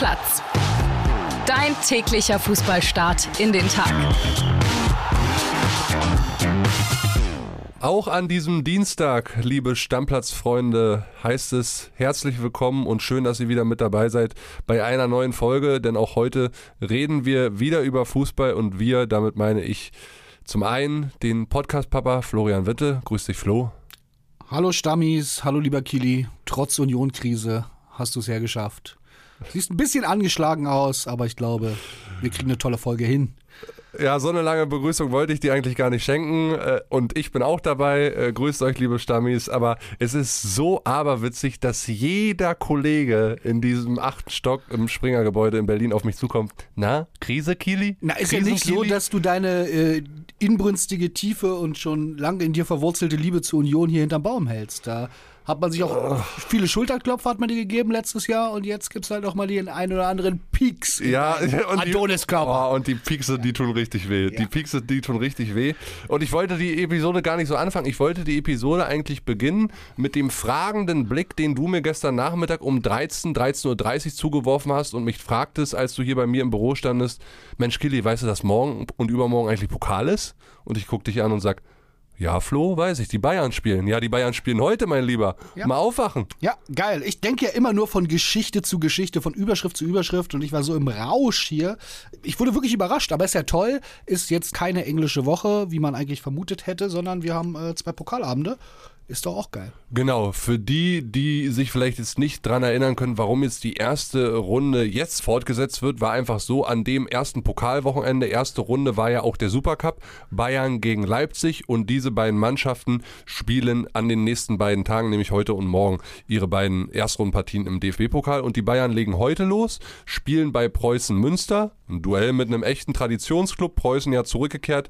Stammplatz. Dein täglicher Fußballstart in den Tag. Auch an diesem Dienstag, liebe Stammplatzfreunde, heißt es herzlich willkommen und schön, dass ihr wieder mit dabei seid bei einer neuen Folge, denn auch heute reden wir wieder über Fußball und wir, damit meine ich zum einen den Podcast-Papa Florian Witte. Grüß dich, Flo. Hallo Stammis, hallo lieber Kili. Trotz Union-Krise hast du es hergeschafft. Siehst ein bisschen angeschlagen aus, aber ich glaube, wir kriegen eine tolle Folge hin. Ja, so eine lange Begrüßung wollte ich dir eigentlich gar nicht schenken. Äh, und ich bin auch dabei. Äh, grüßt euch, liebe Stammis. Aber es ist so aberwitzig, dass jeder Kollege in diesem achten Stock im Springergebäude in Berlin auf mich zukommt. Na, Krise, Kili? Na, ist ja nicht so, dass du deine äh, inbrünstige, tiefe und schon lange in dir verwurzelte Liebe zur Union hier hinterm Baum hältst. Da hat man sich auch oh. viele Schulterklopfer hat man dir gegeben letztes Jahr und jetzt gibt es halt auch mal den einen oder anderen Peaks. Ja, und Adoniskörper. Oh, und die Peakse, die tun richtig weh. Ja. Die Peakse, die tun richtig weh. Und ich wollte die Episode gar nicht so anfangen. Ich wollte die Episode eigentlich beginnen mit dem fragenden Blick, den du mir gestern Nachmittag um 13, 13.30 Uhr zugeworfen hast und mich fragtest, als du hier bei mir im Büro standest, Mensch Killy, weißt du, dass morgen und übermorgen eigentlich Pokal ist? Und ich gucke dich an und sag, ja, Flo, weiß ich, die Bayern spielen. Ja, die Bayern spielen heute, mein Lieber. Ja. Mal aufwachen. Ja, geil. Ich denke ja immer nur von Geschichte zu Geschichte, von Überschrift zu Überschrift und ich war so im Rausch hier. Ich wurde wirklich überrascht, aber ist ja toll. Ist jetzt keine englische Woche, wie man eigentlich vermutet hätte, sondern wir haben äh, zwei Pokalabende. Ist doch auch geil. Genau, für die, die sich vielleicht jetzt nicht dran erinnern können, warum jetzt die erste Runde jetzt fortgesetzt wird, war einfach so, an dem ersten Pokalwochenende, erste Runde war ja auch der Supercup, Bayern gegen Leipzig und diese beiden Mannschaften spielen an den nächsten beiden Tagen, nämlich heute und morgen, ihre beiden Erstrundenpartien im DFB-Pokal und die Bayern legen heute los, spielen bei Preußen Münster, ein Duell mit einem echten Traditionsclub, Preußen ja zurückgekehrt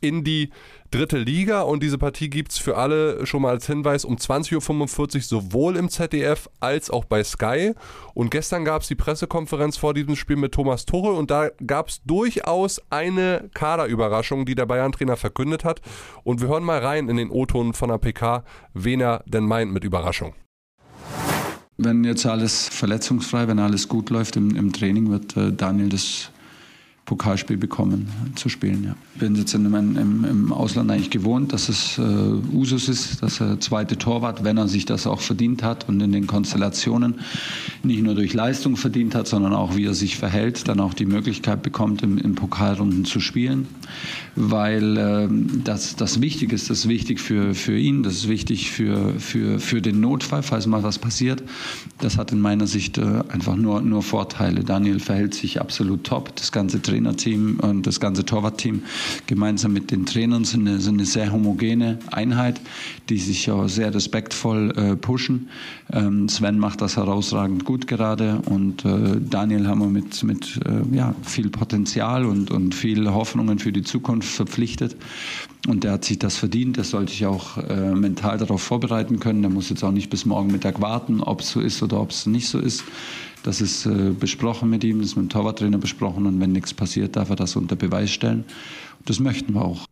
in die dritte Liga und diese Partie gibt es für alle schon mal als Hinweis um 20.45 Uhr sowohl im ZDF als auch bei Sky. Und gestern gab es die Pressekonferenz vor diesem Spiel mit Thomas Tuchel und da gab es durchaus eine Kaderüberraschung, die der Bayern-Trainer verkündet hat. Und wir hören mal rein in den O-Ton von der PK, wen er denn meint mit Überraschung. Wenn jetzt alles verletzungsfrei, wenn alles gut läuft im, im Training, wird äh, Daniel das Pokalspiel bekommen zu spielen. Ja. Ich bin jetzt in, im, im, Ausland eigentlich gewohnt, dass es äh, Usus ist, dass er zweite Torwart, wenn er sich das auch verdient hat und in den Konstellationen nicht nur durch Leistung verdient hat, sondern auch wie er sich verhält, dann auch die Möglichkeit bekommt, im, im Pokalrunden zu spielen, weil äh, das, das wichtig ist, das ist wichtig für, für ihn, das ist wichtig für, für, für den Notfall, falls mal was passiert. Das hat in meiner Sicht äh, einfach nur, nur Vorteile. Daniel verhält sich absolut top, das ganze Training Trainerteam und das ganze Torwartteam gemeinsam mit den Trainern sind eine, sind eine sehr homogene Einheit, die sich auch sehr respektvoll äh, pushen. Ähm, Sven macht das herausragend gut gerade und äh, Daniel haben wir mit, mit äh, ja, viel Potenzial und, und viel Hoffnungen für die Zukunft verpflichtet. Und der hat sich das verdient. Der sollte sich auch äh, mental darauf vorbereiten können. Der muss jetzt auch nicht bis morgen Mittag warten, ob es so ist oder ob es nicht so ist. Das ist äh, besprochen mit ihm, das ist mit dem Torwarttrainer besprochen und wenn nichts passiert, darf er das unter Beweis stellen. Und das möchten wir auch.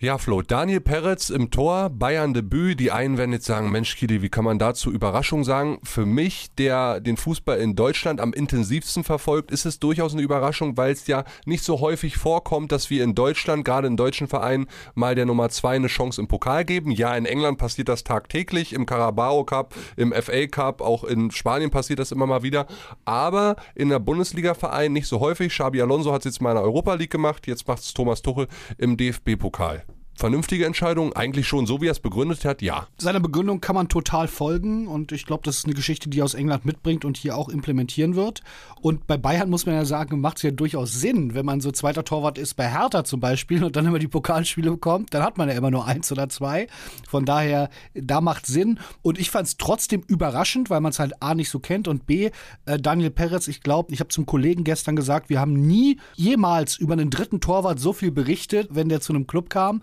Ja, Flo, Daniel Peretz im Tor, Bayern Debüt. Die einen werden jetzt sagen, Mensch, Kili, wie kann man dazu Überraschung sagen? Für mich, der den Fußball in Deutschland am intensivsten verfolgt, ist es durchaus eine Überraschung, weil es ja nicht so häufig vorkommt, dass wir in Deutschland, gerade in deutschen Vereinen, mal der Nummer zwei eine Chance im Pokal geben. Ja, in England passiert das tagtäglich, im Carabao Cup, im FA Cup, auch in Spanien passiert das immer mal wieder. Aber in der Bundesliga-Verein nicht so häufig. Xabi Alonso hat es jetzt mal in der Europa League gemacht, jetzt macht es Thomas Tuchel im DFB-Pokal vernünftige Entscheidung? Eigentlich schon so, wie er es begründet hat? Ja. Seiner Begründung kann man total folgen und ich glaube, das ist eine Geschichte, die er aus England mitbringt und hier auch implementieren wird. Und bei Bayern muss man ja sagen, macht es ja durchaus Sinn, wenn man so zweiter Torwart ist bei Hertha zum Beispiel und dann immer die Pokalspiele bekommt, dann hat man ja immer nur eins oder zwei. Von daher, da macht Sinn. Und ich fand es trotzdem überraschend, weil man es halt A nicht so kennt und B, äh, Daniel Perez, ich glaube, ich habe zum Kollegen gestern gesagt, wir haben nie jemals über einen dritten Torwart so viel berichtet, wenn der zu einem Club kam.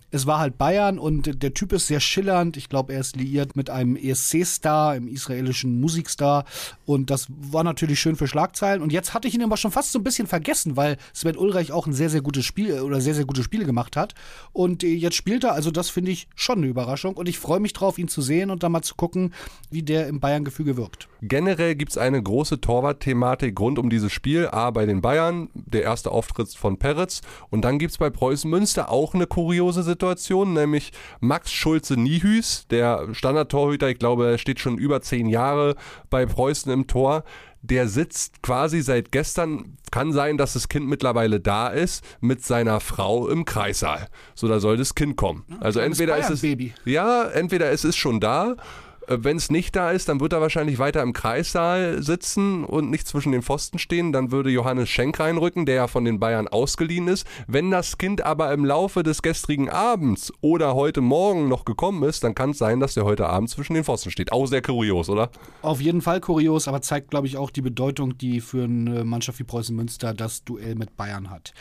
es war halt Bayern und der Typ ist sehr schillernd. Ich glaube, er ist liiert mit einem ESC-Star, einem israelischen Musikstar. Und das war natürlich schön für Schlagzeilen. Und jetzt hatte ich ihn aber schon fast so ein bisschen vergessen, weil Sven Ulreich auch ein sehr, sehr gutes Spiel oder sehr, sehr gute Spiele gemacht hat. Und jetzt spielt er, also das finde ich schon eine Überraschung. Und ich freue mich drauf, ihn zu sehen und dann mal zu gucken, wie der im Bayern-Gefüge wirkt. Generell gibt es eine große Torwart-Thematik rund um dieses Spiel. A, bei den Bayern, der erste Auftritt von Peretz. Und dann gibt es bei Preußen Münster auch eine kuriose Situation, nämlich Max Schulze-Niehüß, der Standardtorhüter, ich glaube, er steht schon über zehn Jahre bei Preußen im Tor der sitzt quasi seit gestern, kann sein, dass das Kind mittlerweile da ist, mit seiner Frau im Kreissaal. So, da soll das Kind kommen. Also entweder ist es, ja, entweder es ist schon da wenn es nicht da ist, dann wird er wahrscheinlich weiter im Kreissaal sitzen und nicht zwischen den Pfosten stehen. Dann würde Johannes Schenk reinrücken, der ja von den Bayern ausgeliehen ist. Wenn das Kind aber im Laufe des gestrigen Abends oder heute Morgen noch gekommen ist, dann kann es sein, dass der heute Abend zwischen den Pfosten steht. Auch sehr kurios, oder? Auf jeden Fall kurios, aber zeigt, glaube ich, auch die Bedeutung, die für eine Mannschaft wie Preußen Münster das Duell mit Bayern hat.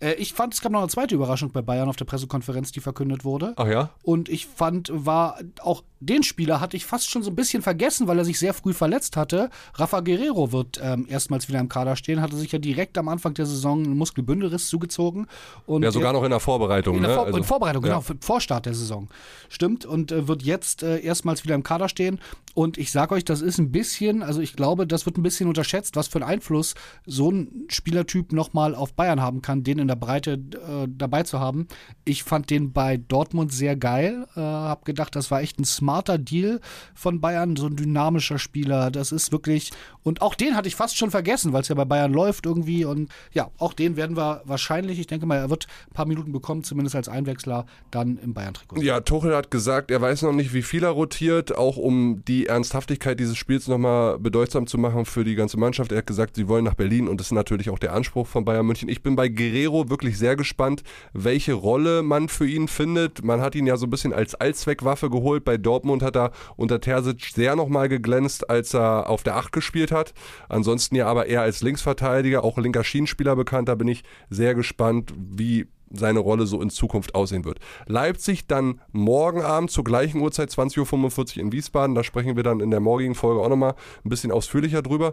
Äh, ich fand, es gab noch eine zweite Überraschung bei Bayern auf der Pressekonferenz, die verkündet wurde. Ach ja? Und ich fand, war auch den Spieler hatte ich fast schon so ein bisschen vergessen, weil er sich sehr früh verletzt hatte. Rafa Guerrero wird ähm, erstmals wieder im Kader stehen, hatte sich ja direkt am Anfang der Saison einen Muskelbündelriss zugezogen. Und ja, sogar noch in der Vorbereitung. In der ne? Vor also, in Vorbereitung, genau, ja. Vorstart der Saison. Stimmt, und äh, wird jetzt äh, erstmals wieder im Kader stehen. Und ich sage euch, das ist ein bisschen, also ich glaube, das wird ein bisschen unterschätzt, was für einen Einfluss so ein Spielertyp nochmal auf Bayern haben kann, den in der Breite äh, dabei zu haben. Ich fand den bei Dortmund sehr geil, äh, habe gedacht, das war echt ein smart smarter Deal von Bayern, so ein dynamischer Spieler. Das ist wirklich, und auch den hatte ich fast schon vergessen, weil es ja bei Bayern läuft irgendwie. Und ja, auch den werden wir wahrscheinlich, ich denke mal, er wird ein paar Minuten bekommen, zumindest als Einwechsler, dann im Bayern-Trikot. Ja, Tuchel hat gesagt, er weiß noch nicht, wie viel er rotiert, auch um die Ernsthaftigkeit dieses Spiels nochmal bedeutsam zu machen für die ganze Mannschaft. Er hat gesagt, sie wollen nach Berlin und das ist natürlich auch der Anspruch von Bayern München. Ich bin bei Guerrero wirklich sehr gespannt, welche Rolle man für ihn findet. Man hat ihn ja so ein bisschen als Allzweckwaffe geholt bei Dortmund Dortmund hat er unter Terzic sehr nochmal geglänzt, als er auf der 8 gespielt hat. Ansonsten ja aber eher als Linksverteidiger, auch linker Schienenspieler bekannt. Da bin ich sehr gespannt, wie seine Rolle so in Zukunft aussehen wird. Leipzig dann morgen Abend zur gleichen Uhrzeit 20.45 Uhr in Wiesbaden. Da sprechen wir dann in der morgigen Folge auch nochmal ein bisschen ausführlicher drüber.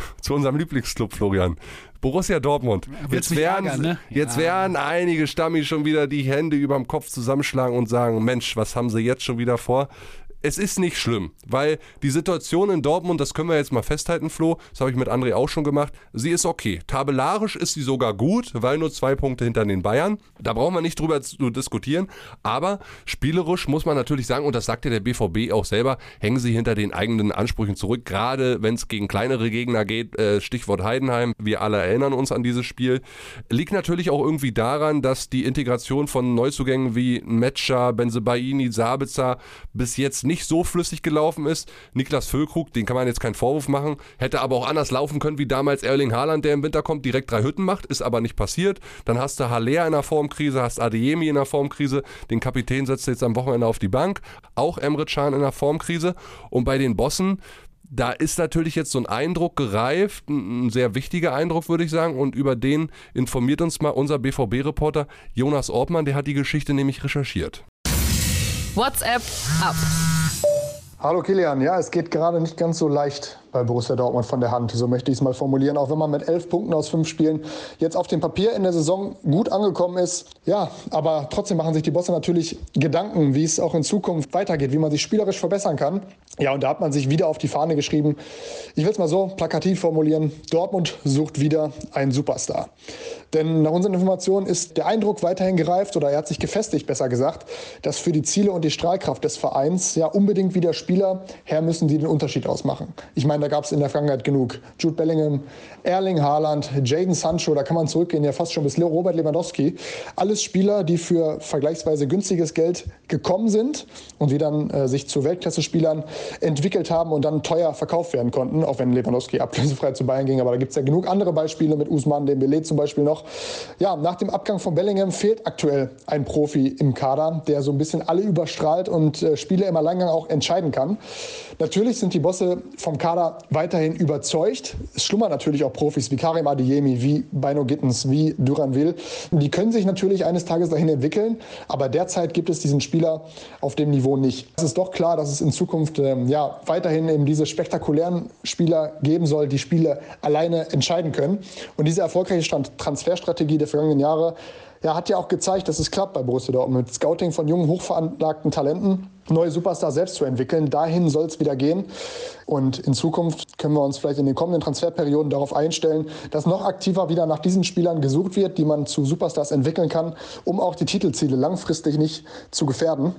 zu unserem Lieblingsclub, Florian. Borussia Dortmund. Jetzt werden, ärgern, ne? jetzt ja. werden einige Stammis schon wieder die Hände über dem Kopf zusammenschlagen und sagen, Mensch, was haben sie jetzt schon wieder vor? Es ist nicht schlimm, weil die Situation in Dortmund, das können wir jetzt mal festhalten, Flo, das habe ich mit André auch schon gemacht, sie ist okay. Tabellarisch ist sie sogar gut, weil nur zwei Punkte hinter den Bayern. Da brauchen wir nicht drüber zu diskutieren, aber spielerisch muss man natürlich sagen, und das sagte der BVB auch selber, hängen sie hinter den eigenen Ansprüchen zurück, gerade wenn es gegen kleinere Gegner geht, äh, Stichwort Heidenheim, wir alle erinnern uns an dieses Spiel. Liegt natürlich auch irgendwie daran, dass die Integration von Neuzugängen wie Metscher, Benzebaini, Sabitzer bis jetzt nicht nicht so flüssig gelaufen ist. Niklas Füllkrug, den kann man jetzt keinen Vorwurf machen, hätte aber auch anders laufen können wie damals Erling Haaland, der im Winter kommt, direkt drei Hütten macht, ist aber nicht passiert. Dann hast du Haller in der Formkrise, hast Adeyemi in der Formkrise, den Kapitän setzt jetzt am Wochenende auf die Bank, auch Emre Can in der Formkrise und bei den Bossen da ist natürlich jetzt so ein Eindruck gereift, ein sehr wichtiger Eindruck, würde ich sagen. Und über den informiert uns mal unser BVB-Reporter Jonas Ortmann, der hat die Geschichte nämlich recherchiert. WhatsApp ab. Hallo Kilian, ja, es geht gerade nicht ganz so leicht bei Borussia Dortmund von der Hand. So möchte ich es mal formulieren. Auch wenn man mit elf Punkten aus fünf Spielen jetzt auf dem Papier in der Saison gut angekommen ist. Ja, aber trotzdem machen sich die Bosse natürlich Gedanken, wie es auch in Zukunft weitergeht, wie man sich spielerisch verbessern kann. Ja, und da hat man sich wieder auf die Fahne geschrieben. Ich will es mal so plakativ formulieren. Dortmund sucht wieder einen Superstar. Denn nach unseren Informationen ist der Eindruck weiterhin gereift oder er hat sich gefestigt, besser gesagt, dass für die Ziele und die Strahlkraft des Vereins ja unbedingt wieder Spieler her müssen, die den Unterschied ausmachen. Ich meine, da gab es in der Vergangenheit genug. Jude Bellingham, Erling Haaland, Jaden Sancho, da kann man zurückgehen, ja fast schon bis Robert Lewandowski. Alles Spieler, die für vergleichsweise günstiges Geld gekommen sind und die dann äh, sich zu Weltklasse-Spielern entwickelt haben und dann teuer verkauft werden konnten, auch wenn Lewandowski ablösefrei zu Bayern ging. Aber da gibt es ja genug andere Beispiele mit Usman Dembele zum Beispiel noch. Ja, nach dem Abgang von Bellingham fehlt aktuell ein Profi im Kader, der so ein bisschen alle überstrahlt und äh, Spiele im Alleingang auch entscheiden kann. Natürlich sind die Bosse vom Kader weiterhin überzeugt. Es schlummern natürlich auch Profis wie Karim Adeyemi, wie Bino Gittens, wie Duranville. Die können sich natürlich eines Tages dahin entwickeln, aber derzeit gibt es diesen Spieler auf dem Niveau nicht. Es ist doch klar, dass es in Zukunft ähm, ja, weiterhin eben diese spektakulären Spieler geben soll, die Spiele alleine entscheiden können. Und diese erfolgreiche Transferstrategie der vergangenen Jahre ja, hat ja auch gezeigt, dass es klappt bei Borussia Dortmund mit Scouting von jungen, hochveranlagten Talenten neue Superstars selbst zu entwickeln. Dahin soll es wieder gehen. Und in Zukunft können wir uns vielleicht in den kommenden Transferperioden darauf einstellen, dass noch aktiver wieder nach diesen Spielern gesucht wird, die man zu Superstars entwickeln kann, um auch die Titelziele langfristig nicht zu gefährden.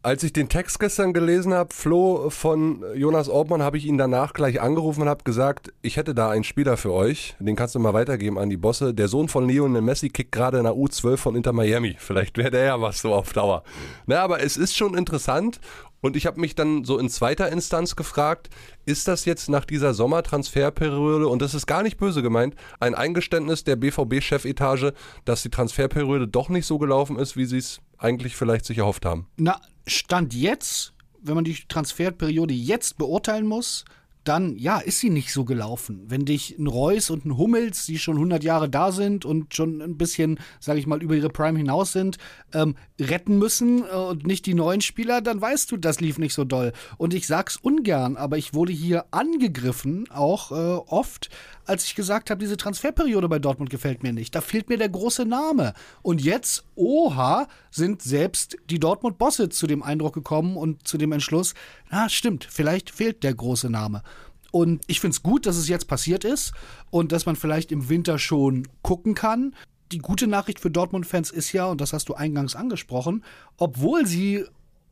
Als ich den Text gestern gelesen habe, Flo von Jonas Ortmann, habe ich ihn danach gleich angerufen und habe gesagt, ich hätte da einen Spieler für euch, den kannst du mal weitergeben an die Bosse. Der Sohn von Lionel Messi kickt gerade in der U12 von Inter Miami. Vielleicht wäre der ja was so auf Dauer. Na, aber es ist schon interessant und ich habe mich dann so in zweiter Instanz gefragt, ist das jetzt nach dieser Sommertransferperiode, und das ist gar nicht böse gemeint, ein Eingeständnis der BVB-Chefetage, dass die Transferperiode doch nicht so gelaufen ist, wie sie es eigentlich vielleicht sich erhofft haben? Na, Stand jetzt, wenn man die Transferperiode jetzt beurteilen muss, dann ja, ist sie nicht so gelaufen. Wenn dich ein Reus und ein Hummels, die schon 100 Jahre da sind und schon ein bisschen, sage ich mal, über ihre Prime hinaus sind, ähm, retten müssen äh, und nicht die neuen Spieler, dann weißt du, das lief nicht so doll. Und ich sag's ungern, aber ich wurde hier angegriffen, auch äh, oft, als ich gesagt habe, diese Transferperiode bei Dortmund gefällt mir nicht. Da fehlt mir der große Name. Und jetzt, oha, sind selbst die Dortmund-Bosse zu dem Eindruck gekommen und zu dem Entschluss, na stimmt, vielleicht fehlt der große Name. Und ich finde es gut, dass es jetzt passiert ist und dass man vielleicht im Winter schon gucken kann. Die gute Nachricht für Dortmund-Fans ist ja, und das hast du eingangs angesprochen, obwohl sie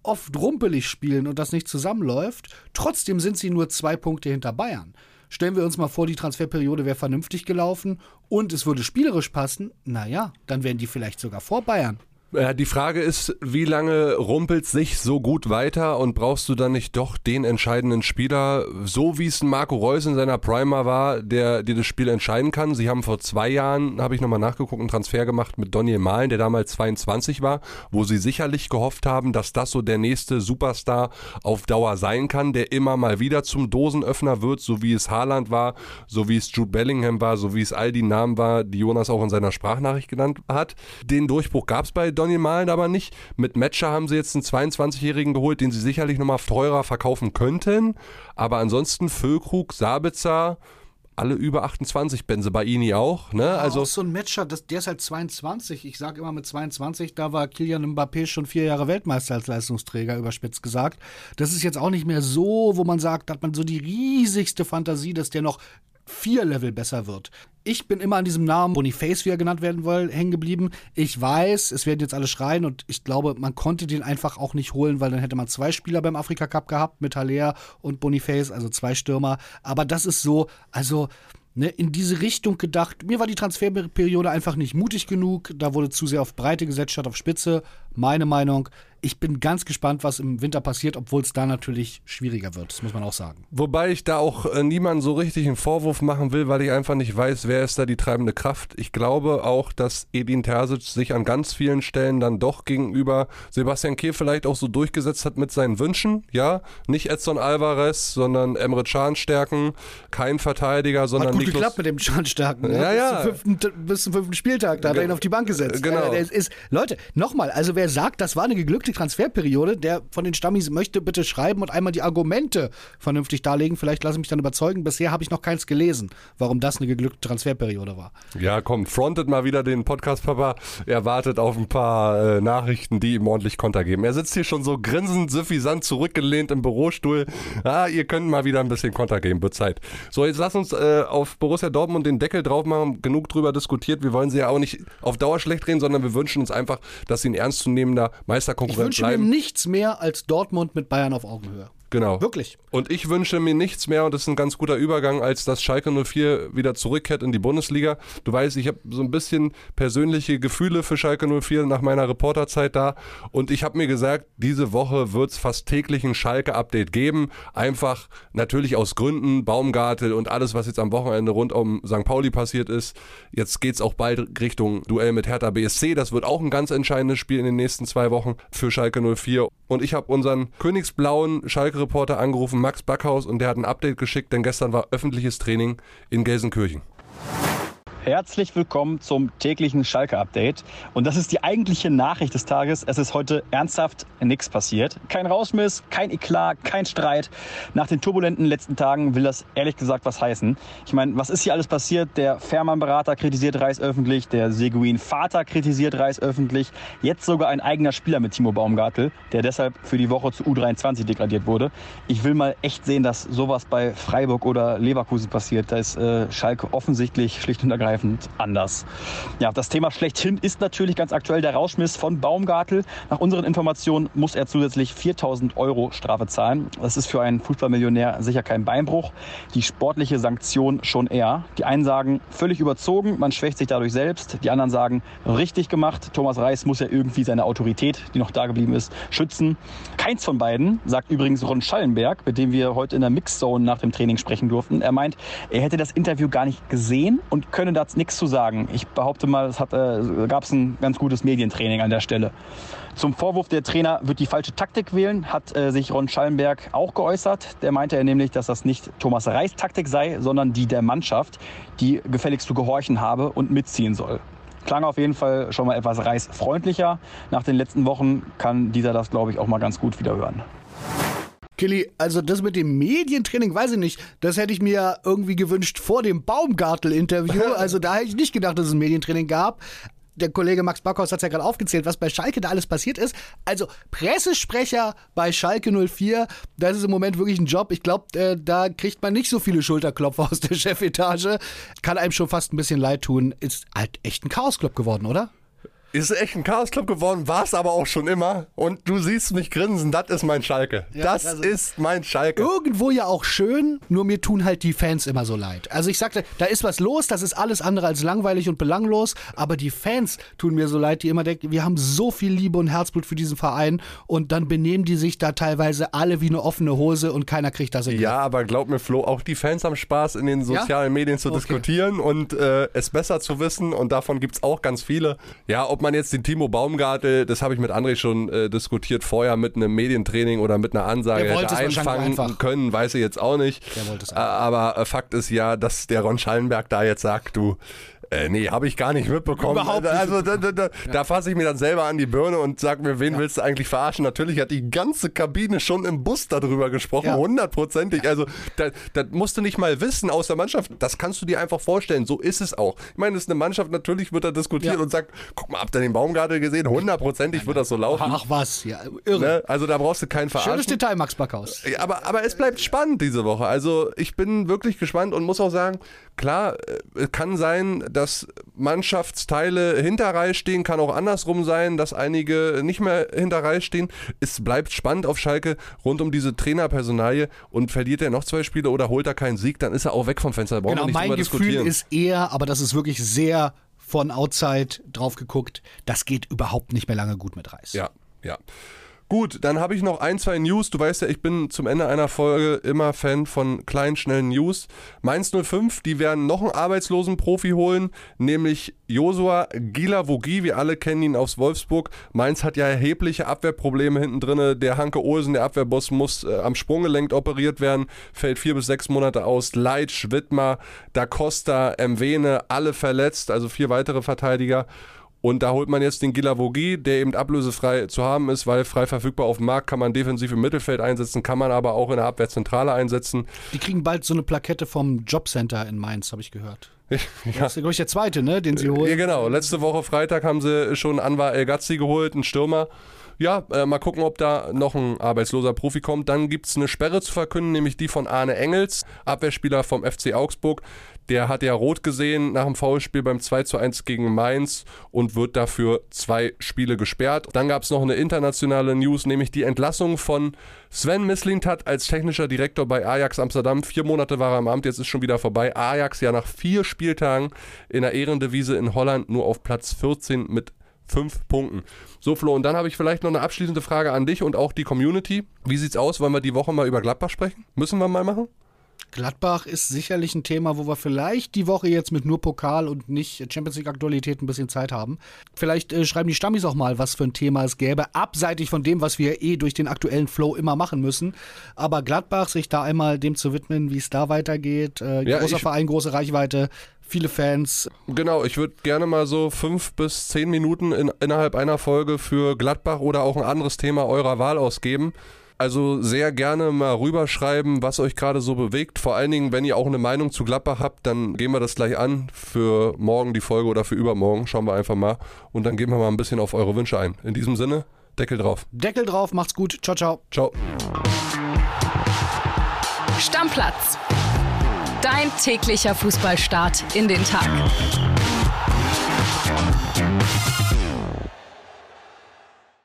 oft rumpelig spielen und das nicht zusammenläuft, trotzdem sind sie nur zwei Punkte hinter Bayern. Stellen wir uns mal vor, die Transferperiode wäre vernünftig gelaufen und es würde spielerisch passen, naja, dann wären die vielleicht sogar vor Bayern. Ja, die Frage ist, wie lange rumpelt sich so gut weiter und brauchst du dann nicht doch den entscheidenden Spieler, so wie es Marco Reus in seiner Primer war, der dir das Spiel entscheiden kann? Sie haben vor zwei Jahren, habe ich nochmal nachgeguckt, einen Transfer gemacht mit Daniel Mahlen, der damals 22 war, wo sie sicherlich gehofft haben, dass das so der nächste Superstar auf Dauer sein kann, der immer mal wieder zum Dosenöffner wird, so wie es Haaland war, so wie es Jude Bellingham war, so wie es all die Namen war, die Jonas auch in seiner Sprachnachricht genannt hat. Den Durchbruch gab es bei Donny Malen aber nicht. Mit Matcher haben sie jetzt einen 22-Jährigen geholt, den sie sicherlich nochmal teurer verkaufen könnten. Aber ansonsten Füllkrug, Sabitzer, alle über 28, Benze Baini auch. Ne? Ja, also auch so ein Matcher, das, der ist halt 22. Ich sage immer mit 22, da war Kilian Mbappé schon vier Jahre Weltmeister als Leistungsträger, überspitzt gesagt. Das ist jetzt auch nicht mehr so, wo man sagt, hat man so die riesigste Fantasie, dass der noch vier Level besser wird. Ich bin immer an diesem Namen Boniface, wie er genannt werden will, hängen geblieben. Ich weiß, es werden jetzt alle schreien und ich glaube, man konnte den einfach auch nicht holen, weil dann hätte man zwei Spieler beim Afrika Cup gehabt mit Haller und Boniface, also zwei Stürmer. Aber das ist so, also ne, in diese Richtung gedacht. Mir war die Transferperiode einfach nicht mutig genug. Da wurde zu sehr auf Breite gesetzt statt auf Spitze. Meine Meinung. ich bin ganz gespannt, was im Winter passiert, obwohl es da natürlich schwieriger wird. Das muss man auch sagen. Wobei ich da auch äh, niemandem so richtig einen Vorwurf machen will, weil ich einfach nicht weiß, wer ist da die treibende Kraft. Ich glaube auch, dass Edin Terzic sich an ganz vielen Stellen dann doch gegenüber Sebastian Kehl vielleicht auch so durchgesetzt hat mit seinen Wünschen. Ja, nicht Edson Alvarez, sondern Emre Can stärken, kein Verteidiger, sondern Hat gut Niklas geklappt mit dem Can stärken. ne? Ja, bis, ja. Zum fünften, bis zum fünften Spieltag, da hat er ihn auf die Bank gesetzt. Genau. Äh, ist, Leute, nochmal, also wer sagt, das war eine geglückte Transferperiode, der von den Stammis möchte bitte schreiben und einmal die Argumente vernünftig darlegen. Vielleicht lasse ich mich dann überzeugen. Bisher habe ich noch keins gelesen, warum das eine geglückte Transferperiode war. Ja, komm, frontet mal wieder den Podcast, Papa. Er wartet auf ein paar äh, Nachrichten, die ihm ordentlich Konter geben. Er sitzt hier schon so grinsend, süffisant zurückgelehnt im Bürostuhl. Ah, ihr könnt mal wieder ein bisschen Konter geben, wird Zeit. So, jetzt lass uns äh, auf Borussia Dortmund den Deckel drauf machen. Genug drüber diskutiert. Wir wollen sie ja auch nicht auf Dauer schlecht reden, sondern wir wünschen uns einfach, dass sie ein ernstzunehmender Ich Meisterkonkurrent wünsche mir bleiben. nichts mehr als Dortmund mit Bayern auf Augenhöhe. Genau. Wirklich. Und ich wünsche mir nichts mehr, und das ist ein ganz guter Übergang, als dass Schalke 04 wieder zurückkehrt in die Bundesliga. Du weißt, ich habe so ein bisschen persönliche Gefühle für Schalke 04 nach meiner Reporterzeit da. Und ich habe mir gesagt, diese Woche wird es fast täglich ein Schalke-Update geben. Einfach natürlich aus Gründen, Baumgartel und alles, was jetzt am Wochenende rund um St. Pauli passiert ist. Jetzt geht's auch bald Richtung Duell mit Hertha BSC. Das wird auch ein ganz entscheidendes Spiel in den nächsten zwei Wochen für Schalke 04. Und ich habe unseren königsblauen Schalke-Reporter angerufen, Max Backhaus, und der hat ein Update geschickt, denn gestern war öffentliches Training in Gelsenkirchen. Herzlich willkommen zum täglichen Schalke-Update. Und das ist die eigentliche Nachricht des Tages. Es ist heute ernsthaft nichts passiert. Kein Rausmiss, kein Eklat, kein Streit. Nach den turbulenten letzten Tagen will das ehrlich gesagt was heißen. Ich meine, was ist hier alles passiert? Der Fährmann-Berater kritisiert Reis öffentlich, der Seguin-Vater kritisiert Reis öffentlich. Jetzt sogar ein eigener Spieler mit Timo Baumgartel, der deshalb für die Woche zu U23 degradiert wurde. Ich will mal echt sehen, dass sowas bei Freiburg oder Leverkusen passiert. Da ist äh, Schalke offensichtlich schlicht und ergreifend anders. Ja, das Thema schlechthin ist natürlich ganz aktuell der Rauschmiss von Baumgartel. Nach unseren Informationen muss er zusätzlich 4000 Euro Strafe zahlen. Das ist für einen Fußballmillionär sicher kein Beinbruch. Die sportliche Sanktion schon eher. Die einen sagen völlig überzogen, man schwächt sich dadurch selbst. Die anderen sagen richtig gemacht. Thomas Reis muss ja irgendwie seine Autorität, die noch da geblieben ist, schützen. Keins von beiden, sagt übrigens Ron Schallenberg, mit dem wir heute in der Mixzone nach dem Training sprechen durften. Er meint, er hätte das Interview gar nicht gesehen und könne dazu nichts zu sagen. Ich behaupte mal, es äh, gab ein ganz gutes Medientraining an der Stelle. Zum Vorwurf, der Trainer wird die falsche Taktik wählen, hat äh, sich Ron Schallenberg auch geäußert. Der meinte er nämlich, dass das nicht Thomas Reis Taktik sei, sondern die der Mannschaft, die gefälligst zu gehorchen habe und mitziehen soll. Klang auf jeden Fall schon mal etwas reisfreundlicher. Nach den letzten Wochen kann dieser das, glaube ich, auch mal ganz gut wieder hören. Killy, also das mit dem Medientraining, weiß ich nicht, das hätte ich mir irgendwie gewünscht vor dem Baumgartel-Interview. Also da hätte ich nicht gedacht, dass es ein Medientraining gab. Der Kollege Max Backhaus hat es ja gerade aufgezählt, was bei Schalke da alles passiert ist. Also Pressesprecher bei Schalke 04, das ist im Moment wirklich ein Job. Ich glaube, äh, da kriegt man nicht so viele Schulterklopfer aus der Chefetage. Kann einem schon fast ein bisschen leid tun. Ist halt echt ein Chaosclub geworden, oder? Ist echt ein Chaos-Club geworden, war es aber auch schon immer. Und du siehst mich grinsen, das ist mein Schalke. das also- ist mein Schalke. Irgendwo ja auch schön, nur mir tun halt die Fans immer so leid. Also ich sagte, da ist was los, das ist alles andere als langweilig und belanglos, aber die Fans tun mir so leid, die immer denken, wir haben so viel Liebe und Herzblut für diesen Verein und dann benehmen die sich da teilweise alle wie eine offene Hose und keiner kriegt das in Ja, aber glaub mir, Flo, auch die Fans haben Spaß, in den sozialen Medien zu Okay. diskutieren und äh, es besser zu wissen. Und davon gibt's auch ganz viele. Ja, ob man jetzt den Timo Baumgartel, das habe ich mit André schon äh, diskutiert, vorher mit einem Medientraining oder mit einer Ansage hätte einfangen können, weiß ich jetzt auch nicht. Äh, aber äh, Fakt ist ja, dass der Ron Schallenberg da jetzt sagt, du, äh, nee, habe ich gar nicht mitbekommen. Überhaupt nicht also da, da, da, da fasse ich mir dann selber an die Birne und sag mir, wen willst du eigentlich verarschen? Natürlich hat die ganze Kabine schon im Bus darüber gesprochen, Ja. hundertprozentig. Also das da musst du nicht mal wissen aus der Mannschaft. Das kannst du dir einfach vorstellen. So ist es auch. Ich meine, es ist eine Mannschaft, natürlich wird da diskutiert Ja. und sagt, guck mal, habt ihr den Baumgartel gesehen? Hundertprozentig wird das so laufen. Ach was, ja, irre. Ne? Also da brauchst du keinen Schönes verarschen. Detail, Max Backhaus. Ja, Aber, aber es bleibt spannend diese Woche. Also ich bin wirklich gespannt und muss auch sagen, klar, äh, kann sein, dass Mannschaftsteile hinter Reihe stehen, kann auch andersrum sein, dass einige nicht mehr hinter Reihe stehen. Es bleibt spannend auf Schalke rund um diese Trainerpersonalie und verliert er noch zwei Spiele oder holt er keinen Sieg, dann ist er auch weg vom Fenster. Da brauchen wir Genau, nicht mein Gefühl ist eher, aber das ist wirklich sehr von outside drauf geguckt, das geht überhaupt nicht mehr lange gut mit Reis. Ja, ja. Gut, dann habe ich noch ein, zwei News. Du weißt ja, ich bin zum Ende einer Folge immer Fan von kleinen, schnellen News. Mainz 05, die werden noch einen arbeitslosen Profi holen, nämlich Josua Gilavogi. Wir alle kennen ihn aus Wolfsburg. Mainz hat ja erhebliche Abwehrprobleme hinten drin. Der Hanke Olsen, der Abwehrboss, muss äh, am Sprunggelenk operiert werden, fällt vier bis sechs Monate aus. Leitsch, Wittmer, Da Costa, Mwene, alle verletzt, also vier weitere Verteidiger. Und da holt man jetzt den Gilavogi, der eben ablösefrei zu haben ist, weil frei verfügbar auf dem Markt kann man defensiv im Mittelfeld einsetzen, kann man aber auch in der Abwehrzentrale einsetzen. Die kriegen bald so eine Plakette vom Jobcenter in Mainz, habe ich gehört. ja. Das ist, glaube ich, der zweite, ne, den sie holen. Ja, genau. Letzte Woche Freitag haben sie schon Anwar El Ghazi geholt, einen Stürmer. Ja, äh, mal gucken, ob da noch ein arbeitsloser Profi kommt. Dann gibt es eine Sperre zu verkünden, nämlich die von Arne Engels, Abwehrspieler vom FC Augsburg. Der hat ja rot gesehen nach dem Foulspiel beim 2 zu 1 gegen Mainz und wird dafür zwei Spiele gesperrt. Dann gab es noch eine internationale News, nämlich die Entlassung von Sven Mislintat als technischer Direktor bei Ajax Amsterdam. Vier Monate war er im Amt, jetzt ist schon wieder vorbei. Ajax ja nach vier Spieltagen in der Ehrendevise in Holland nur auf Platz 14 mit fünf Punkten. So, Flo, und dann habe ich vielleicht noch eine abschließende Frage an dich und auch die Community. Wie sieht's aus? Wollen wir die Woche mal über Gladbach sprechen? Müssen wir mal machen? Gladbach ist sicherlich ein Thema, wo wir vielleicht die Woche jetzt mit nur Pokal und nicht Champions League Aktualität ein bisschen Zeit haben. Vielleicht äh, schreiben die Stammis auch mal, was für ein Thema es gäbe, abseitig von dem, was wir eh durch den aktuellen Flow immer machen müssen. Aber Gladbach, sich da einmal dem zu widmen, wie es da weitergeht. Äh, ja, großer Verein, große Reichweite, viele Fans. Genau, ich würde gerne mal so fünf bis zehn Minuten in, innerhalb einer Folge für Gladbach oder auch ein anderes Thema eurer Wahl ausgeben. Also sehr gerne mal rüberschreiben, was euch gerade so bewegt. Vor allen Dingen, wenn ihr auch eine Meinung zu Gladbach habt, dann gehen wir das gleich an für morgen die Folge oder für übermorgen. Schauen wir einfach mal. Und dann gehen wir mal ein bisschen auf eure Wünsche ein. In diesem Sinne, Deckel drauf. Deckel drauf, macht's gut. Ciao, ciao. Ciao. Stammplatz. Dein täglicher Fußballstart in den Tag.